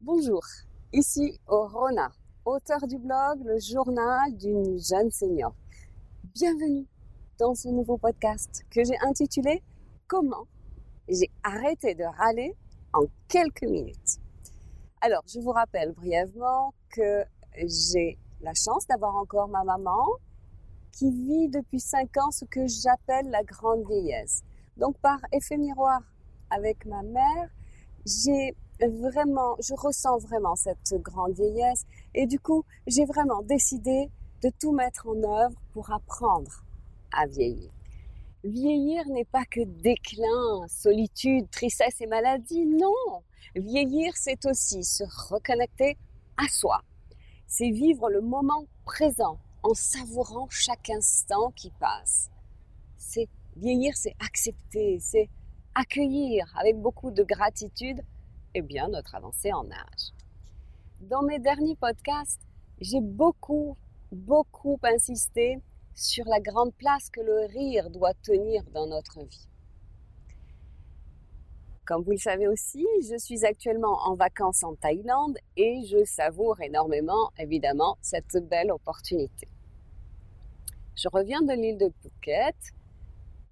Bonjour, ici Rona, auteur du blog Le journal d'une jeune senior. Bienvenue dans ce nouveau podcast que j'ai intitulé Comment j'ai arrêté de râler en quelques minutes. Alors, je vous rappelle brièvement que j'ai la chance d'avoir encore ma maman qui vit depuis 5 ans ce que j'appelle la grande vieillesse. Donc, par effet miroir avec ma mère, j'ai vraiment, je ressens vraiment cette grande vieillesse et du coup, j'ai vraiment décidé de tout mettre en œuvre pour apprendre à vieillir. Vieillir n'est pas que déclin, solitude, tristesse et maladie, non. Vieillir, c'est aussi se reconnecter à soi. C'est vivre le moment présent en savourant chaque instant qui passe. C'est vieillir, c'est accepter, c'est accueillir avec beaucoup de gratitude bien, notre avancée en âge. Dans mes derniers podcasts, j'ai beaucoup, beaucoup insisté sur la grande place que le rire doit tenir dans notre vie. Comme vous le savez aussi, je suis actuellement en vacances en Thaïlande et je savoure énormément, évidemment, cette belle opportunité. Je reviens de l'île de Phuket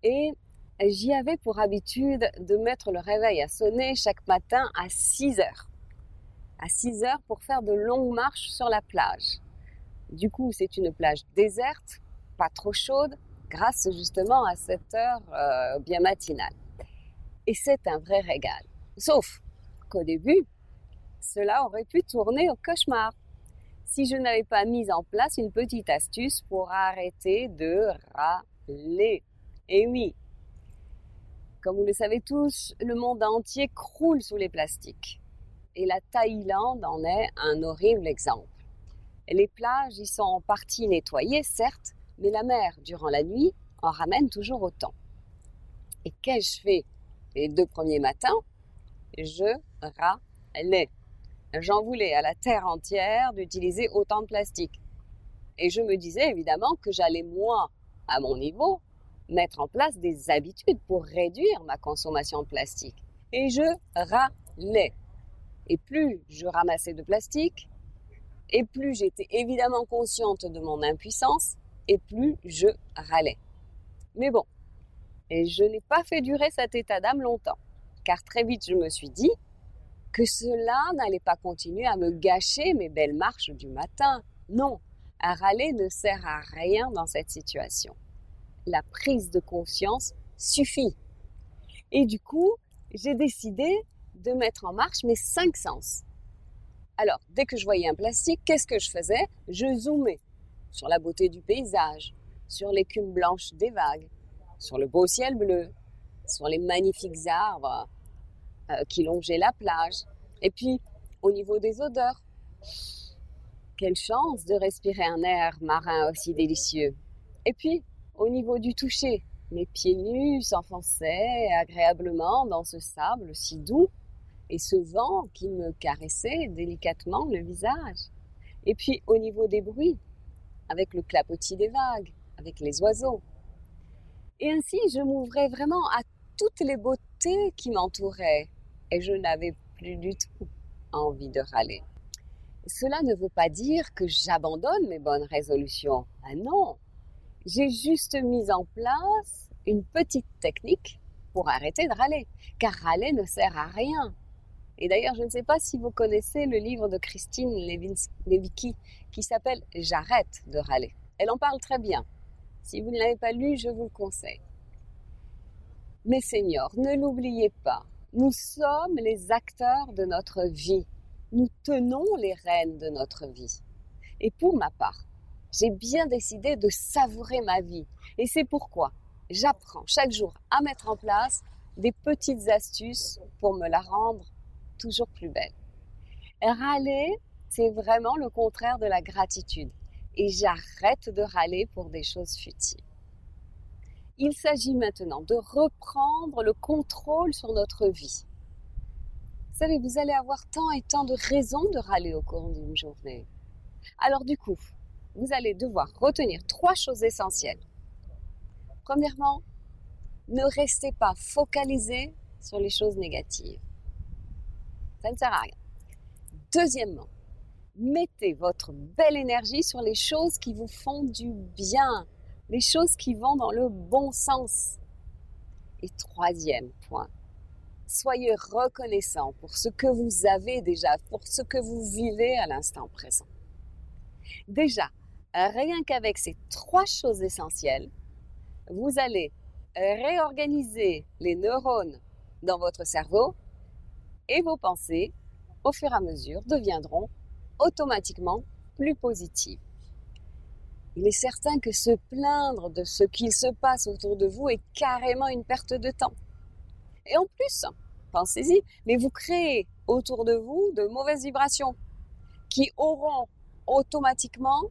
et j'y avais pour habitude de mettre le réveil à sonner chaque matin à 6 heures. À 6 heures pour faire de longues marches sur la plage. Du coup, c'est une plage déserte, pas trop chaude, grâce justement à cette heure euh, bien matinale. Et c'est un vrai régal. Sauf qu'au début, cela aurait pu tourner au cauchemar si je n'avais pas mis en place une petite astuce pour arrêter de râler. Et oui, comme vous le savez tous, le monde entier croule sous les plastiques. Et la Thaïlande en est un horrible exemple. Les plages y sont en partie nettoyées, certes, mais la mer, durant la nuit, en ramène toujours autant. Et qu'ai-je fait les deux premiers matins? Je râlais. J'en voulais à la terre entière d'utiliser autant de plastique. Et je me disais évidemment que j'allais, moi, à mon niveau, mettre en place des habitudes pour réduire ma consommation de plastique. Et je râlais. Et plus je ramassais de plastique, et plus j'étais évidemment consciente de mon impuissance, et plus je râlais. Mais bon, et je n'ai pas fait durer cet état d'âme longtemps, car très vite je me suis dit que cela n'allait pas continuer à me gâcher mes belles marches du matin. Non, un râler ne sert à rien dans cette situation la prise de conscience suffit. Et du coup, j'ai décidé de mettre en marche mes cinq sens. Alors, dès que je voyais un plastique, qu'est-ce que je faisais? Je zoomais sur la beauté du paysage, sur l'écume blanche des vagues, sur le beau ciel bleu, sur les magnifiques arbres euh, qui longeaient la plage. Et puis, au niveau des odeurs, quelle chance de respirer un air marin aussi délicieux. Et puis, au niveau du toucher, mes pieds nus s'enfonçaient agréablement dans ce sable si doux et ce vent qui me caressait délicatement le visage. Et puis au niveau des bruits, avec le clapotis des vagues, avec les oiseaux. Et ainsi, je m'ouvrais vraiment à toutes les beautés qui m'entouraient et je n'avais plus du tout envie de râler. Cela ne veut pas dire que j'abandonne mes bonnes résolutions. Ah non, j'ai juste mis en place une petite technique pour arrêter de râler, car râler ne sert à rien. Et d'ailleurs, je ne sais pas si vous connaissez le livre de Christine Levicki qui s'appelle J'arrête de râler. Elle en parle très bien. Si vous ne l'avez pas lu, je vous le conseille. Mes seigneurs, ne l'oubliez pas, nous sommes les acteurs de notre vie. Nous tenons les rênes de notre vie. Et pour ma part, j'ai bien décidé de savourer ma vie. Et c'est pourquoi j'apprends chaque jour à mettre en place des petites astuces pour me la rendre toujours plus belle. Râler, c'est vraiment le contraire de la gratitude. Et j'arrête de râler pour des choses futiles. Il s'agit maintenant de reprendre le contrôle sur notre vie. Vous savez, vous allez avoir tant et tant de raisons de râler au cours d'une journée. Alors du coup, vous allez devoir retenir trois choses essentielles. Premièrement, ne restez pas focalisé sur les choses négatives. Ça ne sert à rien. Deuxièmement, mettez votre belle énergie sur les choses qui vous font du bien, les choses qui vont dans le bon sens. Et troisième point, soyez reconnaissant pour ce que vous avez déjà, pour ce que vous vivez à l'instant présent. Déjà, rien qu'avec ces trois choses essentielles, vous allez réorganiser les neurones dans votre cerveau et vos pensées, au fur et à mesure, deviendront automatiquement plus positives. Il est certain que se plaindre de ce qu'il se passe autour de vous est carrément une perte de temps. Et en plus, pensez-y, mais vous créez autour de vous de mauvaises vibrations qui auront automatiquement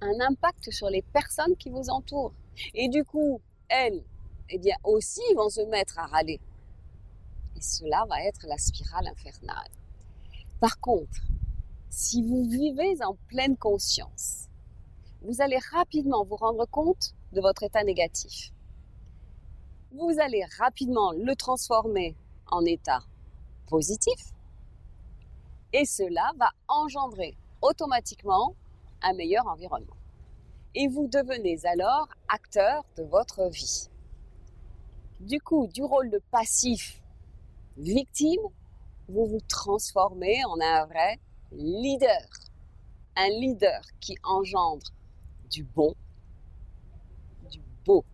un impact sur les personnes qui vous entourent. Et du coup, elles, eh bien aussi vont se mettre à râler. Et cela va être la spirale infernale. Par contre, si vous vivez en pleine conscience, vous allez rapidement vous rendre compte de votre état négatif. Vous allez rapidement le transformer en état positif et cela va engendrer automatiquement un meilleur environnement. Et vous devenez alors acteur de votre vie. Du coup, du rôle de passif victime, vous vous transformez en un vrai leader. Un leader qui engendre du bon, du beau.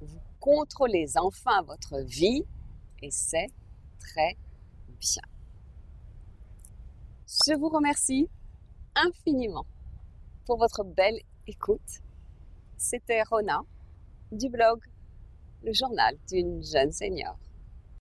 Vous contrôlez enfin votre vie et c'est très bien. Je vous remercie infiniment pour votre belle écoute. C'était Rona du blog Le journal d'une jeune senior.